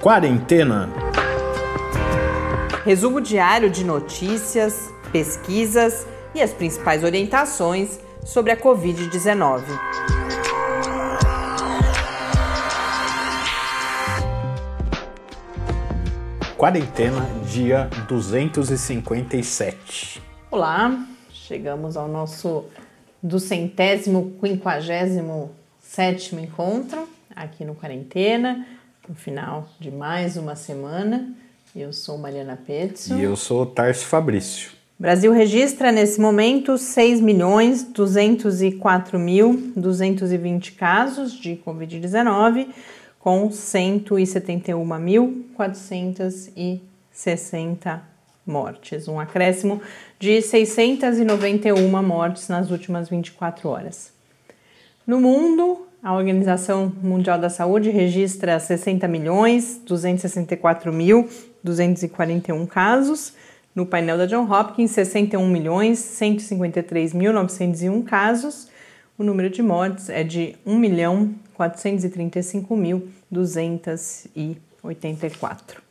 Quarentena. Resumo diário de notícias, pesquisas e as principais orientações sobre a Covid-19. Quarentena, dia 257. Olá, chegamos ao nosso duzentésimo, quinquagésimo sétimo encontro aqui no Quarentena, no final de mais uma semana. Eu sou Mariana Petzo. E eu sou Tarso Fabrício. Brasil registra nesse momento 6 milhões 204 mil 220 casos de Covid-19, com 171.460 mortes, um acréscimo de 691 mortes nas últimas 24 horas. No mundo, a Organização Mundial da Saúde registra 60 milhões 264 mil 241 casos. No painel da John Hopkins, 61 milhões 153 mil 901 casos. O número de mortes é de 1 milhão 435 mil 284.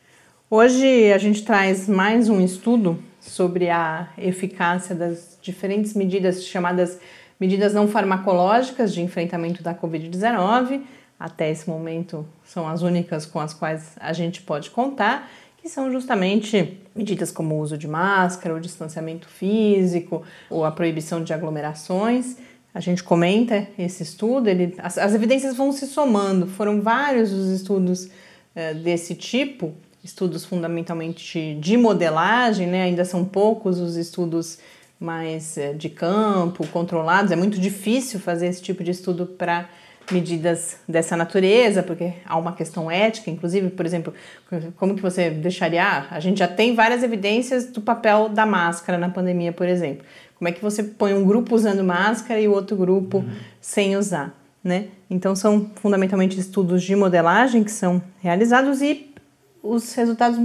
Hoje a gente traz mais um estudo sobre a eficácia das diferentes medidas chamadas medidas não farmacológicas de enfrentamento da Covid-19. Até esse momento são as únicas com as quais a gente pode contar, que são justamente medidas como o uso de máscara, o distanciamento físico, ou a proibição de aglomerações. A gente comenta esse estudo, ele, as, as evidências vão se somando, foram vários os estudos uh, desse tipo, estudos fundamentalmente de modelagem, né? ainda são poucos os estudos mais uh, de campo, controlados, é muito difícil fazer esse tipo de estudo para medidas dessa natureza, porque há uma questão ética, inclusive, por exemplo, como que você deixaria? Ah, a gente já tem várias evidências do papel da máscara na pandemia, por exemplo. Como é que você põe um grupo usando máscara e o outro grupo uhum. sem usar, né? Então são fundamentalmente estudos de modelagem que são realizados e os resultados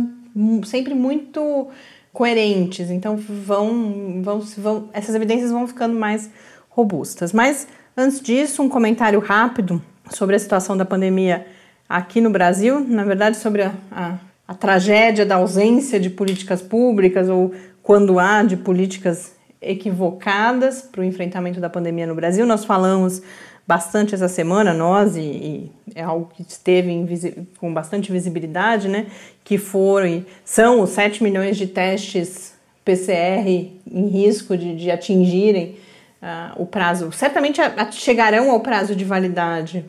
sempre muito coerentes. Então vão, vão, vão essas evidências vão ficando mais robustas. Mas antes disso, um comentário rápido sobre a situação da pandemia aqui no Brasil, na verdade sobre a, a, a tragédia da ausência de políticas públicas ou quando há de políticas equivocadas para o enfrentamento da pandemia no Brasil. Nós falamos bastante essa semana, nós, e, e é algo que esteve com bastante visibilidade, né? Que foram, são os 7 milhões de testes PCR em risco de, de atingirem uh, o prazo. Certamente a, a, chegarão ao prazo de validade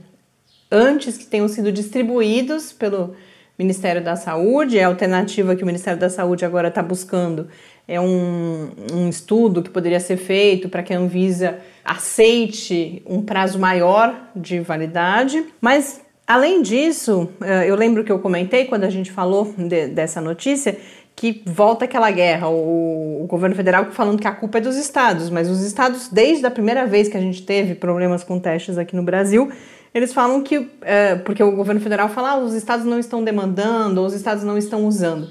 antes que tenham sido distribuídos pelo Ministério da Saúde. É a alternativa que o Ministério da Saúde agora está buscando é um, um estudo que poderia ser feito para que a Anvisa aceite um prazo maior de validade, mas além disso, eh, eu lembro que eu comentei quando a gente falou de, dessa notícia que volta aquela guerra, o, o, governo federal falando que a culpa é dos estados, mas os estados, desde a primeira vez que a gente teve problemas com testes aqui no Brasil, eles falam que, é, porque o governo federal fala, ah, os estados não estão demandando, os estados não estão usando.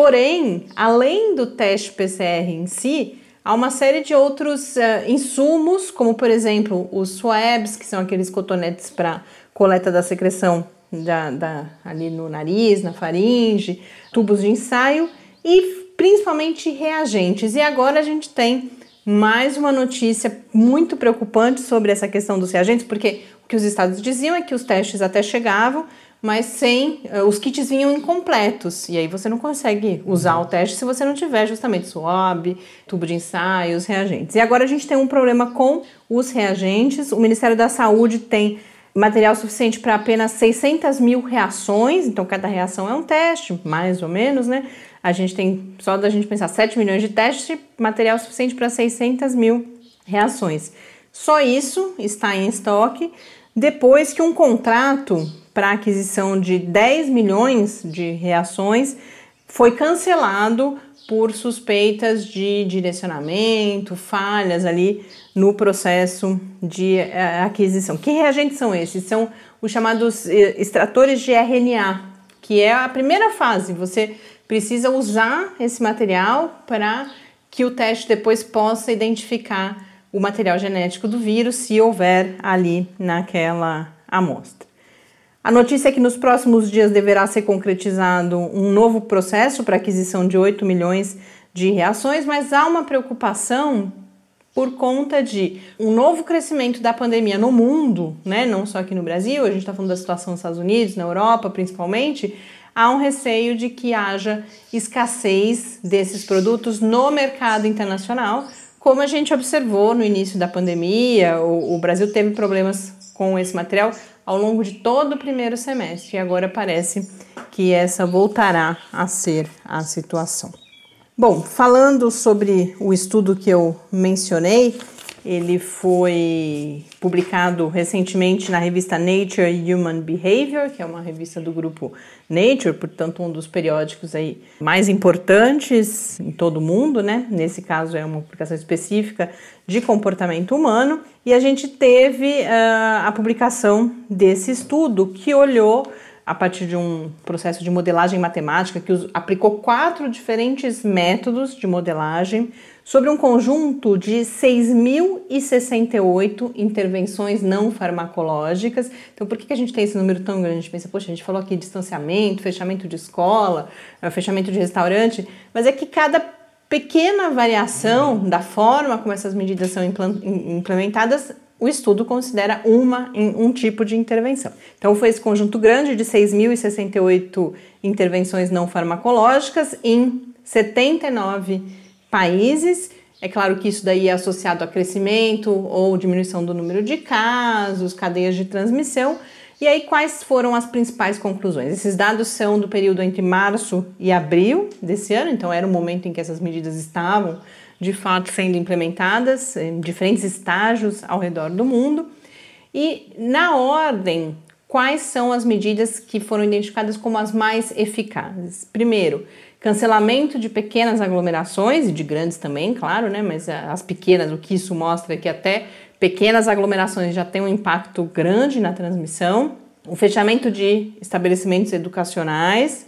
Porém, além do teste PCR em si, há uma série de outros uh, insumos, como por exemplo os swabs, que são aqueles cotonetes para coleta da secreção da, da, ali no nariz, na faringe, tubos de ensaio e principalmente reagentes. E agora a gente tem mais uma notícia muito preocupante sobre essa questão dos reagentes, porque o que os estados diziam é que os testes até chegavam, mas sem uh, os kits vinham incompletos e aí você não consegue usar o teste se você não tiver justamente swab, tubo de ensaio, os reagentes. E agora a gente tem um problema com os reagentes. O Ministério da Saúde tem material suficiente para apenas 600 mil reações, então cada reação é um teste, mais ou menos, né? A gente tem, só da gente pensar, 7 milhões de testes, material suficiente para 600 mil reações. Só isso está em estoque depois que um contrato para aquisição de 10 milhões de reações foi cancelado por suspeitas de direcionamento, falhas ali no processo de eh, aquisição. Que reagentes são esses? São os chamados eh, extratores de RNA, que é a primeira fase. Você precisa usar esse material para que o teste depois possa identificar o material genético do vírus, se houver ali naquela amostra. A notícia é que nos próximos dias deverá ser concretizado um novo processo para aquisição de 8 milhões de reações, mas há uma preocupação por conta de um novo crescimento da pandemia no mundo, né? não só aqui no Brasil, a gente está falando da situação nos Estados Unidos, na Europa principalmente, há um receio de que haja escassez desses produtos no mercado internacional, como a gente observou no início da pandemia, o, o Brasil teve problemas com esse material ao longo de todo o primeiro semestre e agora parece que essa voltará a ser a situação. Bom, falando sobre o estudo que eu mencionei, ele foi publicado recentemente na revista Nature Human Behavior, que é uma revista do grupo Nature, portanto um dos periódicos aí mais importantes em todo o mundo, né? Nesse caso é uma publicação específica de comportamento humano e a gente teve uh, a publicação desse estudo que olhou a partir de um processo de modelagem matemática que aplicou quatro diferentes métodos de modelagem sobre um conjunto de 6.068 intervenções não farmacológicas. Então, por que a gente tem esse número tão grande? A gente pensa, poxa, a gente falou aqui distanciamento, fechamento de escola, eh, fechamento de restaurante, mas é que cada pequena variação da forma como essas medidas são implementadas o estudo considera uma, um tipo de intervenção. Então, foi esse conjunto grande de 6.068 intervenções não farmacológicas em 79 países. É claro que isso daí é associado a crescimento ou diminuição do número de casos, cadeias de transmissão. E aí, quais foram as principais conclusões? Esses dados são do período entre março e abril desse ano, então era o momento em que essas medidas estavam de fato sendo implementadas em diferentes estágios ao redor do mundo. E na ordem, quais são as medidas que foram identificadas como as mais eficazes? Primeiro, cancelamento de pequenas aglomerações e de grandes também, claro, né? Mas as pequenas, o que isso mostra é que até pequenas aglomerações já têm um impacto grande na transmissão. O fechamento de estabelecimentos educacionais,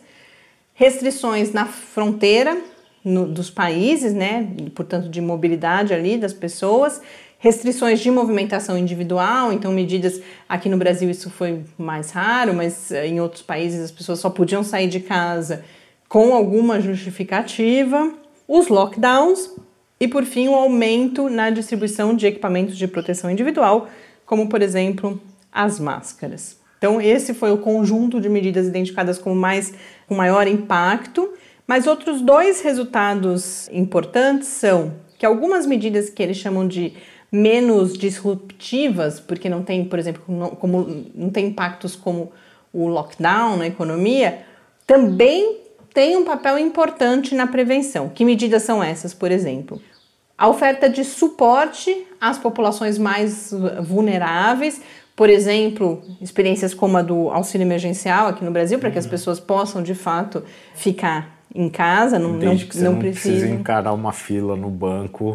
restrições na fronteira no, dos países, né? Portanto, de mobilidade ali das pessoas, restrições de movimentação individual, então medidas aqui no Brasil isso foi mais raro, mas eh, em outros países as pessoas só podiam sair de casa com alguma justificativa, os lockdowns e por fim o aumento na distribuição de equipamentos de proteção individual, como por exemplo as máscaras. Então esse foi o conjunto de medidas identificadas como mais com maior impacto mas outros dois resultados importantes são que algumas medidas que eles chamam de menos disruptivas, porque não tem, por exemplo, não, como, não tem impactos como o lockdown na economia, também tem um papel importante na prevenção. Que medidas são essas, por exemplo? A oferta de suporte às populações mais vulneráveis, por exemplo, experiências como a do auxílio emergencial aqui no Brasil, para que as uhum. pessoas possam de fato ficar em casa, não, Desde não, que você não, não precisa. precisa encarar uma fila no banco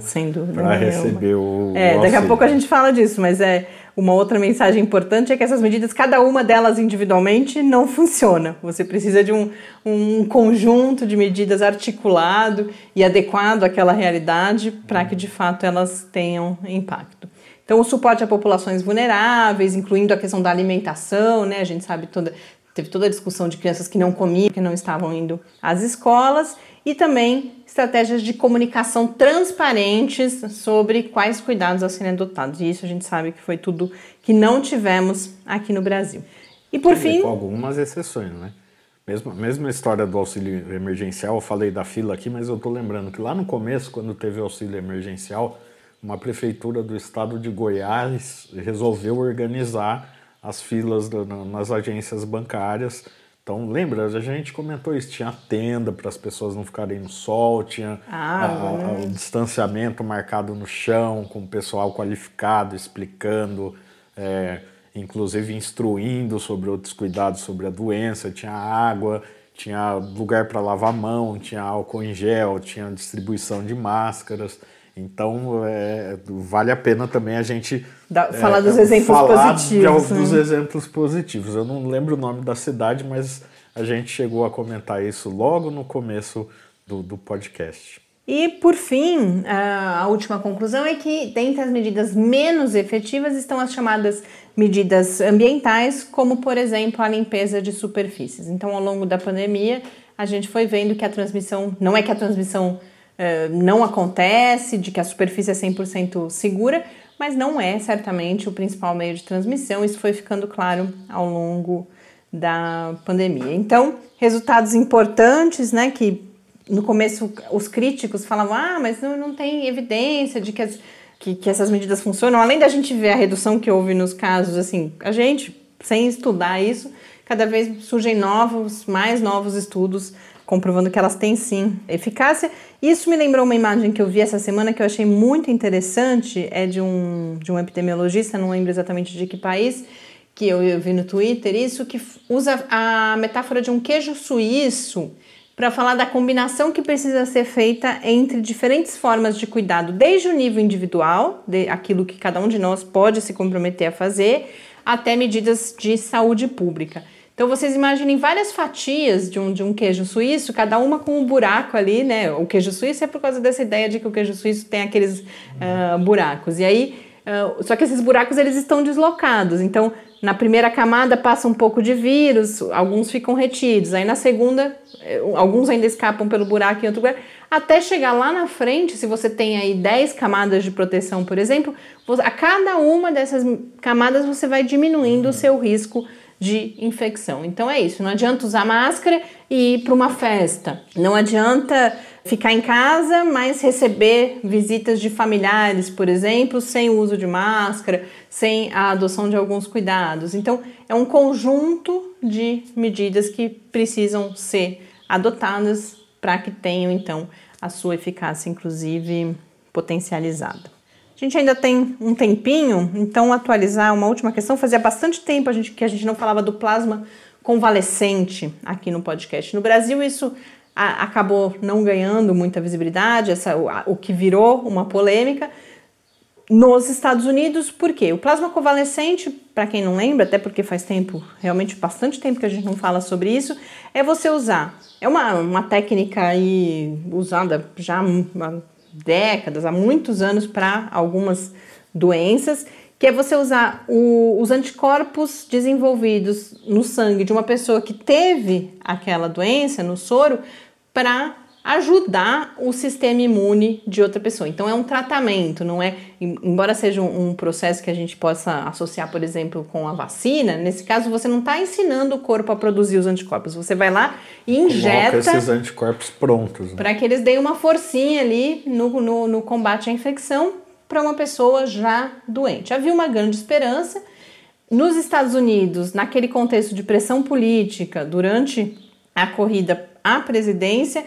para receber o. É, o daqui a pouco a gente fala disso, mas é uma outra mensagem importante é que essas medidas, cada uma delas individualmente, não funciona. Você precisa de um, um conjunto de medidas articulado e adequado àquela realidade para que de fato elas tenham impacto. Então, o suporte a populações vulneráveis, incluindo a questão da alimentação, né? A gente sabe toda, Teve toda a discussão de crianças que não comiam, que não estavam indo às escolas e também estratégias de comunicação transparentes sobre quais cuidados a serem adotados. E isso a gente sabe que foi tudo que não tivemos aqui no Brasil. E por fim. Com algumas exceções, né? Mesmo, mesmo a história do auxílio emergencial, eu falei da fila aqui, mas eu estou lembrando que lá no começo, quando teve o auxílio emergencial, uma prefeitura do estado de Goiás resolveu organizar as filas nas agências bancárias. Então, lembra, a gente comentou isso, tinha tenda para as pessoas não ficarem no sol, tinha ah, a, a, o distanciamento marcado no chão, com o pessoal qualificado explicando, é, inclusive instruindo sobre outros cuidados sobre a doença, tinha água, tinha lugar para lavar a mão, tinha álcool em gel, tinha distribuição de máscaras. Então, é, vale a pena também a gente da, falar é, dos exemplos falar positivos. De, né? dos exemplos positivos. Eu não lembro o nome da cidade, mas a gente chegou a comentar isso logo no começo do, do podcast. E, por fim, a última conclusão é que, dentre as medidas menos efetivas, estão as chamadas medidas ambientais, como por exemplo a limpeza de superfícies. Então, ao longo da pandemia, a gente foi vendo que a transmissão, não é que a transmissão uh, não acontece, de que a superfície é 100% segura, mas não é certamente o principal meio de transmissão. Isso foi ficando claro ao longo da pandemia. Então, resultados importantes, né, que no começo os críticos falavam, ah, mas não, não tem evidência de que, as, que, que essas medidas funcionam. Além da gente ver a redução que houve nos casos, assim, a gente, sem estudar isso, cada vez surgem novos, mais novos estudos comprovando que elas têm sim eficácia. Isso me lembrou uma imagem que eu vi essa semana que eu achei muito interessante, é de um, de um epidemiologista, não lembro exatamente de que país, que eu, eu vi no Twitter, isso que usa a metáfora de um queijo suíço para falar da combinação que precisa ser feita entre diferentes formas de cuidado, desde o nível individual, de aquilo que cada um de nós pode se comprometer a fazer, até medidas de saúde pública. Então vocês imaginem várias fatias de um, de um queijo suíço, cada uma com um buraco ali, né? O queijo suíço é por causa dessa ideia de que o queijo suíço tem aqueles uh, buracos. E aí, uh, só que esses buracos eles estão deslocados. Então, na primeira camada passa um pouco de vírus, alguns ficam retidos. Aí na segunda, eh, alguns ainda escapam pelo buraco em outro lugar. Até chegar lá na frente, se você tem aí 10 camadas de proteção, por exemplo, a cada uma dessas camadas você vai diminuindo o seu risco de infecção. Então é isso, não adianta usar máscara e ir para uma festa. Não adianta ficar em casa, mas receber visitas de familiares, por exemplo, sem o uso de máscara, sem a adoção de alguns cuidados. Então, é um conjunto de medidas que precisam ser adotadas para que tenham então a sua eficácia, inclusive potencializada. A gente ainda tem um tempinho, então atualizar uma última questão. Fazia bastante tempo a gente, que a gente não falava do plasma convalescente aqui no podcast. No Brasil, isso a, acabou não ganhando muita visibilidade, essa, o, a, o que virou uma polêmica. Nos Estados Unidos, por quê? O plasma convalescente, para quem não lembra, até porque faz tempo, realmente bastante tempo que a gente não fala sobre isso, é você usar. É uma, uma técnica aí usada já décadas, há muitos anos para algumas doenças, que é você usar o, os anticorpos desenvolvidos no sangue de uma pessoa que teve aquela doença no soro para ajudar o sistema imune de outra pessoa. Então é um tratamento, não é, embora seja um, um processo que a gente possa associar, por exemplo, com a vacina, nesse caso você não está ensinando o corpo a produzir os anticorpos, você vai lá e injeta Coloca esses anticorpos prontos. Né? Para que eles deem uma forcinha ali no, no, no combate à infecção para uma pessoa já doente. Havia uma grande esperança. Nos Estados Unidos, naquele contexto de pressão política, durante a corrida à presidência,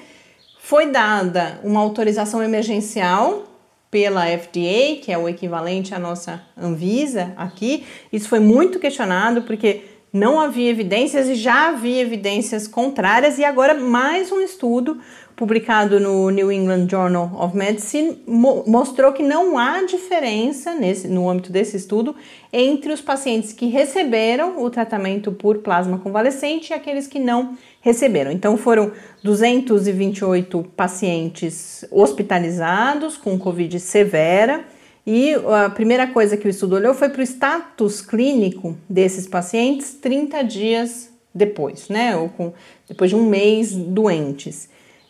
foi dada uma autorização emergencial pela FDA, que é o equivalente à nossa Anvisa aqui. Isso foi muito questionado porque não havia evidências e já havia evidências contrárias, e agora mais um estudo publicado no New England Journal of Medicine, mo mostrou que não há diferença nesse, no âmbito desse estudo entre os pacientes que receberam o tratamento por plasma convalescente e aqueles que não receberam. Então foram 228 pacientes hospitalizados com Covid severa. E a primeira coisa que o estudo olhou foi para o status clínico desses pacientes 30 dias depois, né? Ou com, depois de um mês doentes.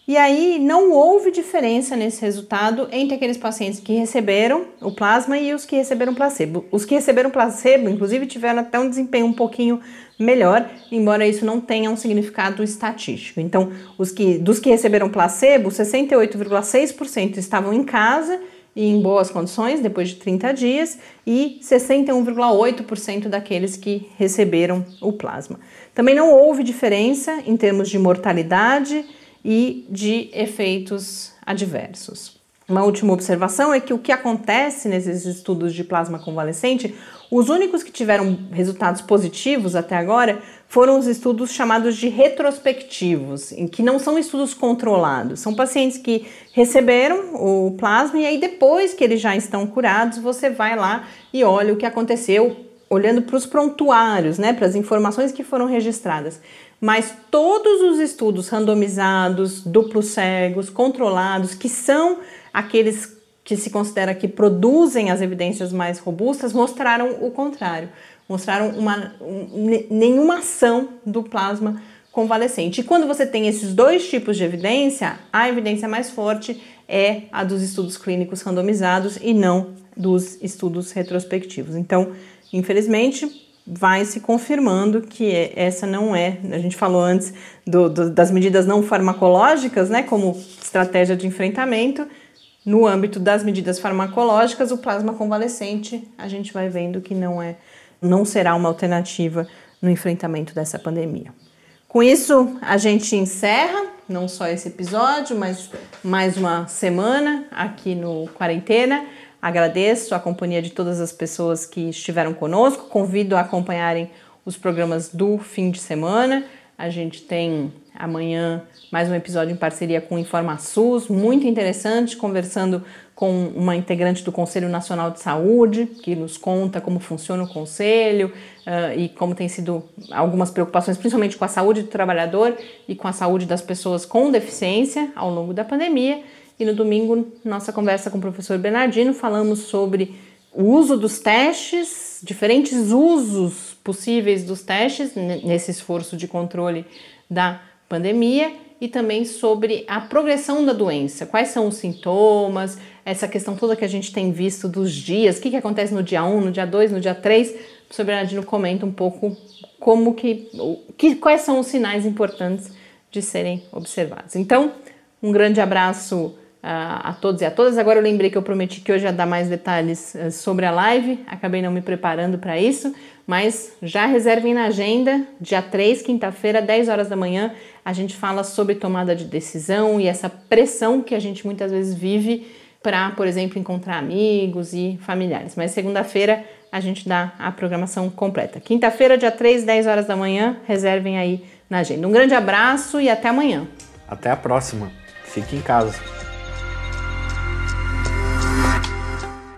E aí não houve diferença nesse resultado entre aqueles pacientes que receberam o plasma e os que receberam placebo. Os que receberam placebo, inclusive, tiveram até um desempenho um pouquinho melhor, embora isso não tenha um significado estatístico. Então, os que, dos que receberam placebo, 68,6% estavam em casa e em boas condições depois de 30 dias e 61,8% daqueles que receberam o plasma. Também não houve diferença em termos de mortalidade e de efeitos adversos. Uma última observação é que o que acontece nesses estudos de plasma convalescente, os únicos que tiveram resultados positivos até agora foram os estudos chamados de retrospectivos, em que não são estudos controlados, são pacientes que receberam o plasma e aí depois que eles já estão curados, você vai lá e olha o que aconteceu, olhando para os prontuários, né, para as informações que foram registradas mas todos os estudos randomizados, duplos cegos, controlados, que são aqueles que se considera que produzem as evidências mais robustas, mostraram o contrário. mostraram uma, um, nenhuma ação do plasma convalescente. E quando você tem esses dois tipos de evidência, a evidência mais forte é a dos estudos clínicos randomizados e não dos estudos retrospectivos. Então, infelizmente, vai se confirmando que essa não é, a gente falou antes do, do, das medidas não farmacológicas, né, como estratégia de enfrentamento. No âmbito das medidas farmacológicas, o plasma convalescente, a gente vai vendo que não é, não será uma alternativa no enfrentamento dessa pandemia. Com isso, a gente encerra não só esse episódio, mas mais uma semana aqui no Quarentena. Agradeço a companhia de todas as pessoas que estiveram conosco. Convido a acompanharem os programas do fim de semana. A gente tem amanhã mais um episódio em parceria com o InformaSUS, muito interessante, conversando com uma integrante do Conselho Nacional de Saúde, que nos conta como funciona o conselho uh, e como tem sido algumas preocupações, principalmente com a saúde do trabalhador e com a saúde das pessoas com deficiência ao longo da pandemia. E no domingo, nossa conversa com o professor Bernardino, falamos sobre o uso dos testes, diferentes usos possíveis dos testes nesse esforço de controle da pandemia e também sobre a progressão da doença, quais são os sintomas, essa questão toda que a gente tem visto dos dias, o que, que acontece no dia 1, no dia 2, no dia 3. O professor Bernardino comenta um pouco como que, que quais são os sinais importantes de serem observados. Então, um grande abraço a todos e a todas. Agora eu lembrei que eu prometi que hoje ia dar mais detalhes eh, sobre a live, acabei não me preparando para isso, mas já reservem na agenda, dia 3, quinta-feira, 10 horas da manhã, a gente fala sobre tomada de decisão e essa pressão que a gente muitas vezes vive para, por exemplo, encontrar amigos e familiares. Mas segunda-feira a gente dá a programação completa. Quinta-feira, dia 3, 10 horas da manhã, reservem aí na agenda. Um grande abraço e até amanhã. Até a próxima. Fique em casa.